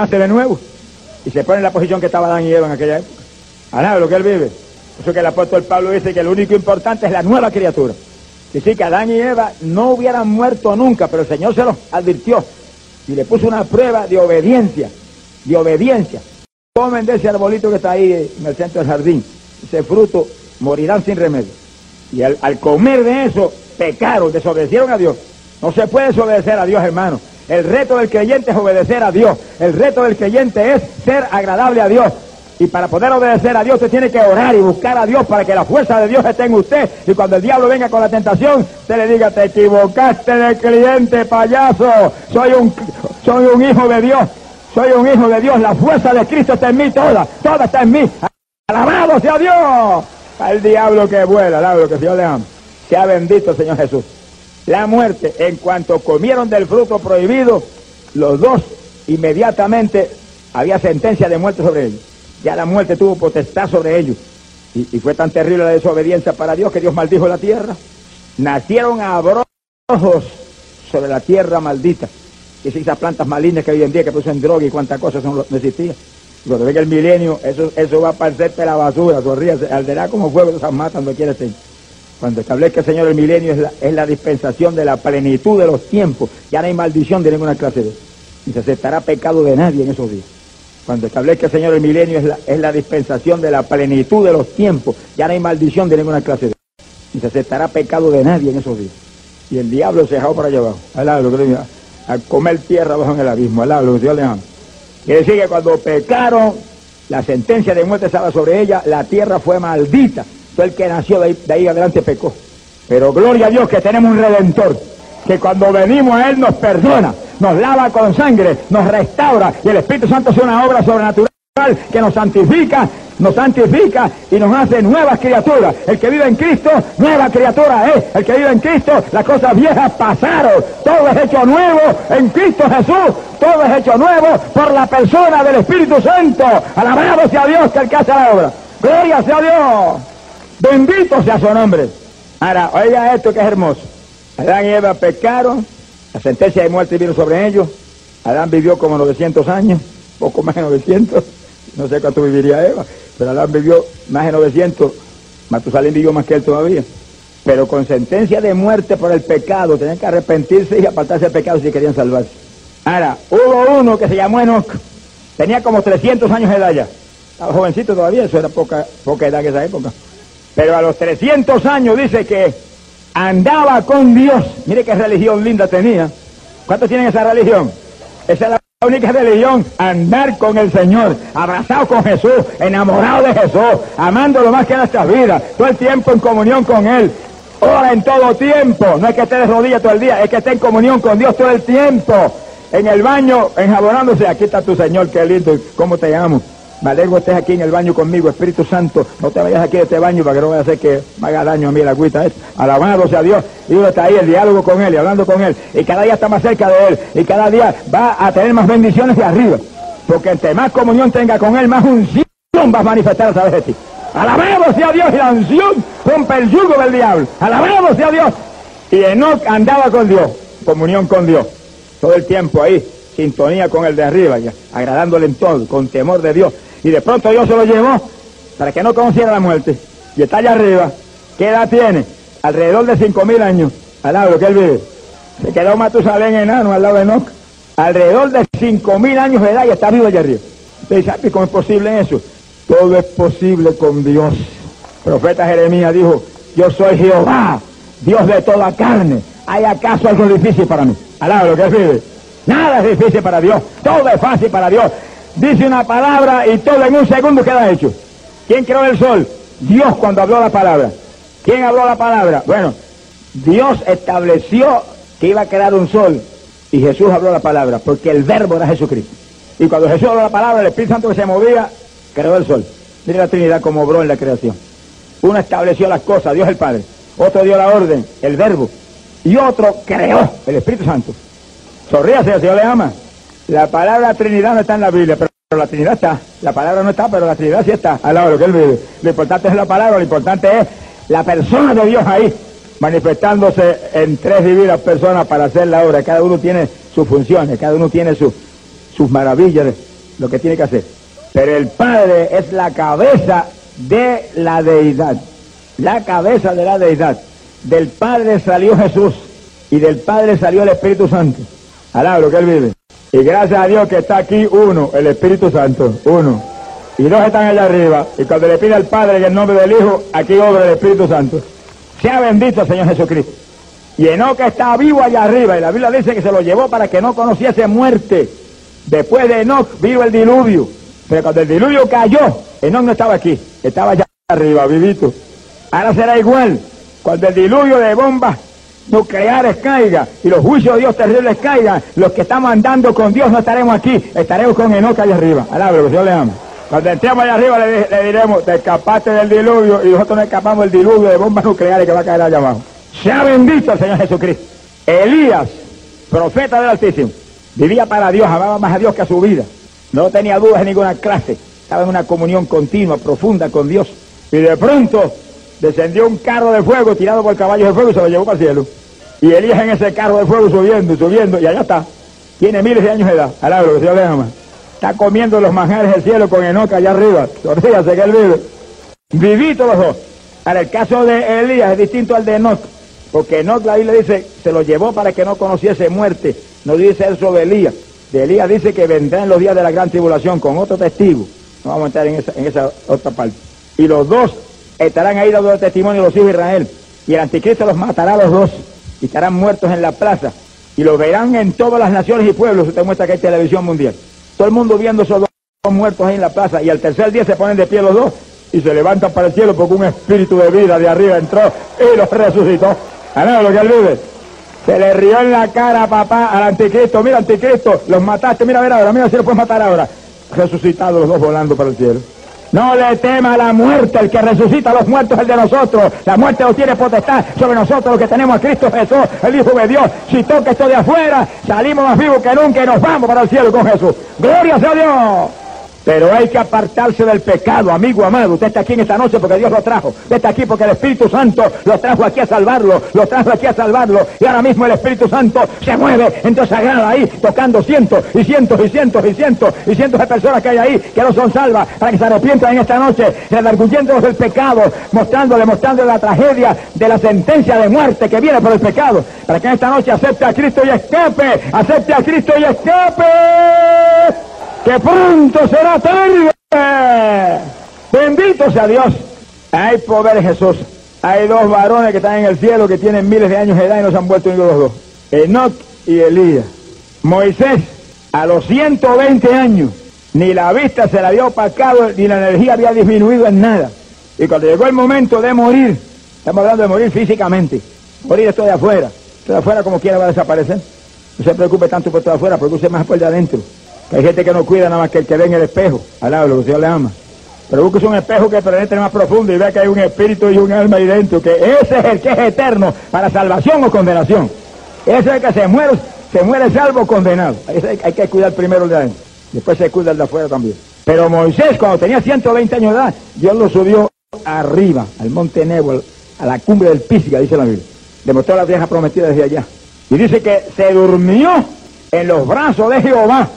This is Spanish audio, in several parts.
nace de nuevo y se pone en la posición que estaba Adán y Eva en aquella época. Alaba lo que él vive. Eso que el apóstol Pablo dice que lo único importante es la nueva criatura. Dice que Adán y Eva no hubieran muerto nunca, pero el Señor se los advirtió y le puso una prueba de obediencia, de obediencia. Comen de ese arbolito que está ahí en el centro del jardín, ese fruto, morirán sin remedio. Y al, al comer de eso, pecaron, desobedecieron a Dios. No se puede desobedecer a Dios, hermano. El reto del creyente es obedecer a Dios. El reto del creyente es ser agradable a Dios. Y para poder obedecer a Dios usted tiene que orar y buscar a Dios para que la fuerza de Dios esté en usted. Y cuando el diablo venga con la tentación, usted le diga, te equivocaste de cliente, payaso. Soy un, soy un hijo de Dios. Soy un hijo de Dios. La fuerza de Cristo está en mí toda. Toda está en mí. Alabado sea Dios. Al diablo que vuela, alabado que Dios le ama. Sea bendito Señor Jesús. La muerte, en cuanto comieron del fruto prohibido, los dos inmediatamente había sentencia de muerte sobre ellos. Ya la muerte tuvo potestad sobre ellos. Y, fue tan terrible la desobediencia para Dios que Dios maldijo la tierra. Nacieron abrojos sobre la tierra maldita. Y esas plantas malignas que hoy en día que producen droga y cuántas cosas son, no existían. Cuando venga el milenio, eso, eso va a parecerte la basura, sonríe, arderá como fuego de esas matas donde quiera estar. Cuando establezca el Señor el milenio es la, dispensación de la plenitud de los tiempos. Ya no hay maldición de ninguna clase de Ni se aceptará pecado de nadie en esos días. Cuando establezca el Señor el milenio es la, dispensación de la plenitud de los tiempos. Ya no hay maldición de ninguna clase de Ni se aceptará pecado de nadie en esos días. Y el diablo se dejó para allá abajo. Alá, lo que le diga, a comer tierra abajo en el abismo. Alá, lo que Dios le ama. Quiere decir que cuando pecaron, la sentencia de muerte estaba sobre ella, la tierra fue maldita. El que nació de ahí, de ahí adelante pecó. Pero gloria a Dios que tenemos un redentor, que cuando venimos a Él nos perdona, nos lava con sangre, nos restaura, y el Espíritu Santo es una obra sobrenatural que nos santifica, nos santifica y nos hace nuevas criaturas. El que vive en Cristo, nueva criatura es. El que vive en Cristo, las cosas viejas pasaron. Todo es hecho nuevo en Cristo Jesús. Todo es hecho nuevo por la persona del Espíritu Santo. Alabado sea Dios que hace la obra. Gloria sea Dios. Bendito sea su nombre. Ahora, oiga esto que es hermoso. Adán y Eva pecaron, la sentencia de muerte vino sobre ellos. Adán vivió como 900 años, poco más de 900. No sé cuánto viviría Eva, pero Adán vivió más de 900. Matusalén vivió más que él todavía. Pero con sentencia de muerte por el pecado, tenían que arrepentirse y apartarse del pecado si querían salvarse. Ahora, hubo uno que se llamó Enoch. Tenía como 300 años de edad ya. Estaba jovencito todavía, eso era poca, poca edad en esa época. Pero a los 300 años dice que andaba con Dios. Mire qué religión linda tenía. ¿Cuántos tienen esa religión? Esa es la única religión, andar con el Señor, abrazado con Jesús, enamorado de Jesús, amándolo más que nuestras vidas, todo el tiempo en comunión con Él. Ora en todo tiempo, no es que esté de rodillas todo el día, es que esté en comunión con Dios todo el tiempo. En el baño, enjabonándose, aquí está tu Señor, qué lindo, ¿cómo te amo? Me alegro estés aquí en el baño conmigo, Espíritu Santo. No te vayas aquí de este baño para que no vaya a hacer que me haga daño a mí la agüita. Es. Alabado sea Dios. Y uno está ahí, el diálogo con Él y hablando con Él. Y cada día está más cerca de Él. Y cada día va a tener más bendiciones de arriba. Porque entre más comunión tenga con Él, más unción va a manifestar a través de ti. Alabado sea Dios y la unción rompe el yugo del diablo. Alabado sea Dios. Y Enoch andaba con Dios, comunión con Dios. Todo el tiempo ahí, sintonía con el de arriba, agradándole en todo, con temor de Dios. Y de pronto Dios se lo llevó para que no conociera la muerte. Y está allá arriba. ¿Qué edad tiene? Alrededor de cinco mil años. Al lado que él vive. Se quedó Matusalén enano al lado de Enoch. Alrededor de cinco mil años de edad y está vivo allá arriba. Usted dice, "Ay, ¿cómo es posible eso? Todo es posible con Dios. El profeta Jeremías dijo, yo soy Jehová, Dios de toda carne. ¿Hay acaso algo difícil para mí? Alaba lo que él vive. Nada es difícil para Dios. Todo es fácil para Dios dice una palabra y todo en un segundo queda hecho. ¿Quién creó el sol? Dios cuando habló la palabra. ¿Quién habló la palabra? Bueno, Dios estableció que iba a crear un sol y Jesús habló la palabra, porque el verbo era Jesucristo. Y cuando Jesús habló la palabra, el Espíritu Santo que se movía, creó el sol. Mire la Trinidad como obró en la creación. Uno estableció las cosas, Dios el Padre. Otro dio la orden, el verbo. Y otro creó, el Espíritu Santo. Sonríase, el Señor le ama. La palabra Trinidad no está en la Biblia, pero la Trinidad está. La palabra no está, pero la Trinidad sí está. Al lado de lo que él vive. Lo importante es la palabra, lo importante es la persona de Dios ahí, manifestándose en tres divinas personas para hacer la obra. Cada uno tiene sus funciones, cada uno tiene su- sus maravillas. lo que tiene que hacer. Pero el Padre es la cabeza de la deidad. La cabeza de la deidad. Del Padre salió Jesús y del Padre salió el Espíritu Santo. Alabro que Él vive. Y gracias a Dios que está aquí uno, el Espíritu Santo, uno. Y dos están allá arriba. Y cuando le pide al Padre en el nombre del Hijo, aquí obra el Espíritu Santo. Sea bendito Señor Jesucristo. Y Enoch está vivo allá arriba. Y la Biblia dice que se lo llevó para que no conociese muerte. Después de Enoch vino el diluvio. Pero cuando el diluvio cayó, Enoch no estaba aquí. Estaba allá arriba, vivito. Ahora será igual. Cuando el diluvio de bombas nucleares caiga y los juicios de Dios terribles caigan, los que estamos andando con Dios no estaremos aquí, estaremos con Enoch allá arriba. Alabro, que Dios le ama. Cuando entremos allá arriba le, diremos, te escapaste del diluvio y nosotros no escapamos del diluvio de bombas nucleares que va a caer allá abajo. Sea bendito el Señor Jesucristo. Elías, profeta del Altísimo, vivía para Dios, amaba más a Dios que a su vida. No tenía dudas en ninguna clase. Estaba en una comunión continua, profunda con Dios. Y de pronto descendió un carro de fuego tirado por caballos de fuego y se lo llevó para el cielo. Y Elías en ese carro de fuego subiendo, subiendo, y allá está. Tiene miles de años de edad. Que Dios. Está comiendo los manjares del cielo con Enoca allá arriba. Torcíase que él vive. Vivito los dos. Ahora, el caso de Elías es distinto al de Enoch. Porque Enoch, la Biblia dice, se lo llevó para que no conociese muerte. No dice eso de Elías. De Elías dice que vendrá en los días de la gran tribulación con otro testigo. No vamos a entrar en esa, en esa otra parte. Y los dos estarán ahí dando testimonio los hijos de Israel. Y el anticristo los matará a los dos. Y estarán muertos en la plaza. Y los verán en todas las naciones y pueblos. Usted muestra que hay televisión mundial. Todo el mundo viendo esos dos muertos ahí en la plaza. Y al tercer día se ponen de pie los dos. Y se levantan para el cielo porque un espíritu de vida de arriba entró y los resucitó. ¿A lo que él? Se le rió en la cara, papá, al anticristo. Mira, anticristo, los mataste. Mira, a ver ahora, mira si lo puedes matar ahora. Resucitados los dos volando para el cielo. No le tema la muerte, el que resucita a los muertos es el de nosotros. La muerte no tiene potestad sobre nosotros, los que tenemos a Cristo Jesús, el Hijo de Dios. Si toca esto de afuera, salimos más vivos que nunca y nos vamos para el cielo con Jesús. Gloria sea Dios. Pero hay que apartarse del pecado, amigo amado. Usted está aquí en esta noche porque Dios lo trajo. Usted está aquí porque el Espíritu Santo lo trajo aquí a salvarlo. Lo trajo aquí a salvarlo. Y ahora mismo el Espíritu Santo se mueve en toda grada ahí, tocando cientos y cientos y cientos y cientos y cientos de personas que hay ahí que no son salvas para que se arrepientan en esta noche, redarguyéndolos del pecado, mostrándole, mostrándole la tragedia de la sentencia de muerte que viene por el pecado. Para que en esta noche acepte a Cristo y escape. Acepte a Cristo y escape que pronto será tarde. Bendito sea Dios. Hay poder en Jesús. Hay dos varones que están en el cielo que tienen miles de años de edad y no se han vuelto ni los dos. Enoch y Elías. Moisés, a los 120 años, ni la vista se le había opacado, ni la energía había disminuido en nada. Y cuando llegó el momento de morir, estamos hablando de morir físicamente, morir esto de afuera, esto de afuera como quiera va a desaparecer. No se preocupe tanto por esto de afuera, preocupe más por de adentro. Hay gente que no cuida nada más que el que ve en el espejo. Alaba lo que Dios le ama. Pero busque un espejo que penetre más profundo y vea que hay un espíritu y un alma ahí dentro, que ese es el que es eterno para salvación o condenación. Ese es el que se muere, se muere salvo o condenado. Hay, que cuidar primero el de adentro. Después se cuida el de afuera también. Pero Moisés, cuando tenía 120 años de edad, Dios lo subió arriba, al monte Nebo, a la cumbre del Pisga, dice la Biblia. Le mostró la vieja prometida desde allá. Y dice que se durmió en los brazos de Jehová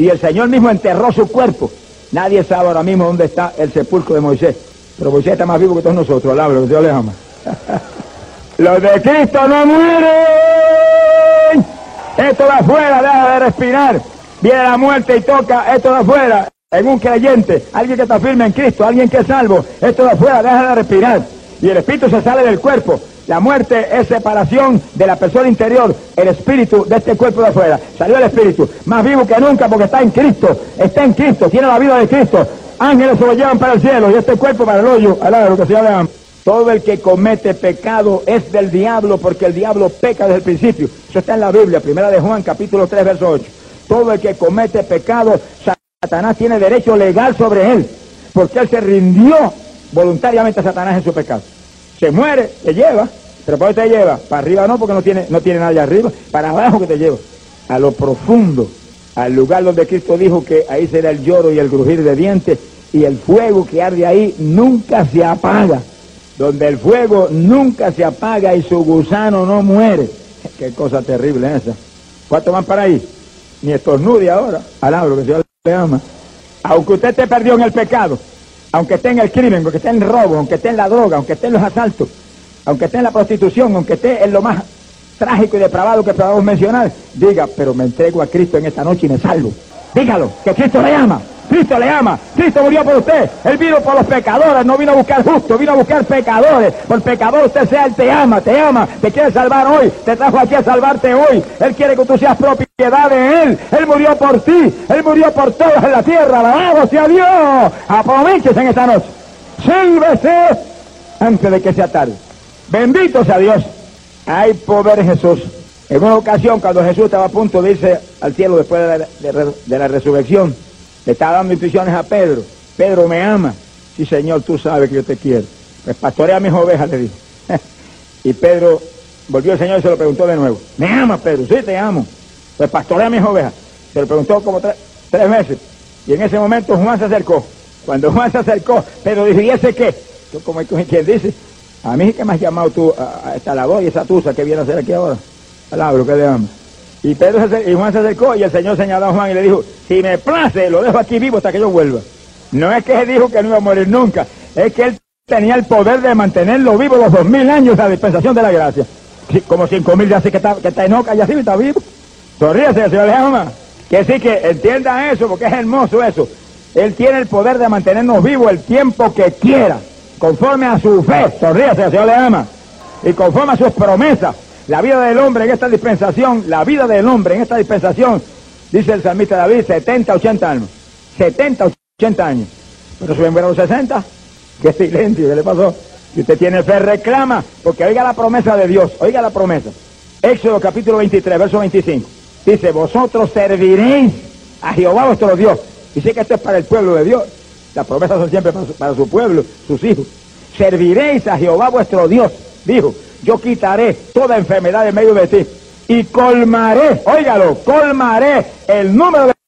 y el Señor mismo enterró su cuerpo. Nadie sabe ahora mismo dónde está el sepulcro de Moisés. Pero Moisés está más vivo que todos nosotros, alablo, que Dios le ama. Los de Cristo no mueren. Esto de afuera deja de respirar. Viene la muerte y toca esto de afuera. En un creyente, alguien que está firme en Cristo, alguien que es salvo, esto de afuera deja de respirar. Y el espíritu se sale del cuerpo. La muerte es separación de la persona interior, el espíritu de este cuerpo de afuera. Salió el espíritu, más vivo que nunca porque está en Cristo, está en Cristo, tiene la vida de Cristo. Ángeles se lo llevan para el cielo y este cuerpo para el hoyo, lo que se llama. Todo el que comete pecado es del diablo porque el diablo peca desde el principio. Eso está en la Biblia, primera de Juan, capítulo 3, verso 8. Todo el que comete pecado, Satanás tiene derecho legal sobre él, porque él se rindió voluntariamente a Satanás en su pecado. Se muere, te lleva, pero ¿para dónde te lleva? Para arriba no, porque no tiene, no tiene nada allá arriba, para abajo que te lleva, a lo profundo, al lugar donde Cristo dijo que ahí será el lloro y el crujir de dientes, y el fuego que arde ahí nunca se apaga, donde el fuego nunca se apaga y su gusano no muere. Qué cosa terrible esa. ¿Cuánto van para ahí? Ni estornude ahora, alabro que Dios le ama. Aunque usted esté perdido en el pecado, aunque esté en el crimen, aunque esté en el robo, aunque esté en la droga, aunque esté en los asaltos, aunque esté en la prostitución, aunque esté en lo más trágico y depravado que podamos mencionar, diga, pero me entrego a Cristo en esta noche y me salvo. Dígalo, que Cristo le ama. Cristo le ama, Cristo murió por usted, Él vino por los pecadores, no vino a buscar justos, vino a buscar pecadores, por pecador usted sea, Él te ama, te ama, te quiere salvar hoy, te trajo aquí a salvarte hoy, Él quiere que tú seas propiedad de Él, Él murió por ti, Él murió por todos en la tierra, alabado sea Dios, aproveches en esta noche, sírvese antes de que sea tarde, bendito sea Dios, hay poder en Jesús. En una ocasión, cuando Jesús estaba a punto de irse al cielo después de la, resurrección, le estaba dando instrucciones a Pedro. Pedro me ama. Sí, Señor, tú sabes que yo te quiero. Pues pastorea mis ovejas, le dijo. y Pedro volvió el Señor y se lo preguntó de nuevo. ¿Me ama, Pedro? Sí, te amo. Pues pastorea mis ovejas. Se lo preguntó como tre- tres veces. Y en ese momento Juan se acercó. Cuando Juan se acercó, Pedro dijo, ¿y ese qué? Yo, como quien dice, a mí que me has llamado tú a, a esta labor y esa tusa que viene a hacer aquí ahora. Palabra que le ama. Y, Pedro se y Juan se acercó y el Señor señaló a Juan y le dijo, si me place, lo dejo aquí vivo hasta que yo vuelva. No es que él dijo que no iba a morir nunca, es que él tenía el poder de mantenerlo vivo los dos mil años de la dispensación de la gracia. Como cinco mil ya así que está, que está en Oca y así está vivo. Sonríese, el Señor le ama. Que sí que entienda eso, porque es hermoso eso. Él tiene el poder de mantenernos vivos el tiempo que quiera, conforme a su fe. Sonríese, el Señor le ama. Y conforme a sus promesas. La vida del hombre en esta dispensación, la vida del hombre en esta dispensación, dice el salmista David, 70, 80 años. 70, 80 años. Pero suben a los 60. Qué silencio, ¿qué le pasó? Si usted tiene fe, reclama, porque oiga la promesa de Dios, oiga la promesa. Éxodo capítulo 23, verso 25. Dice, vosotros serviréis a Jehová vuestro Dios. Y sé que esto es para el pueblo de Dios. Las promesas son siempre para su, pueblo, sus hijos. Serviréis a Jehová vuestro Dios. Dijo, yo quitaré toda enfermedad en medio de ti. Y colmaré, óigalo, colmaré el número de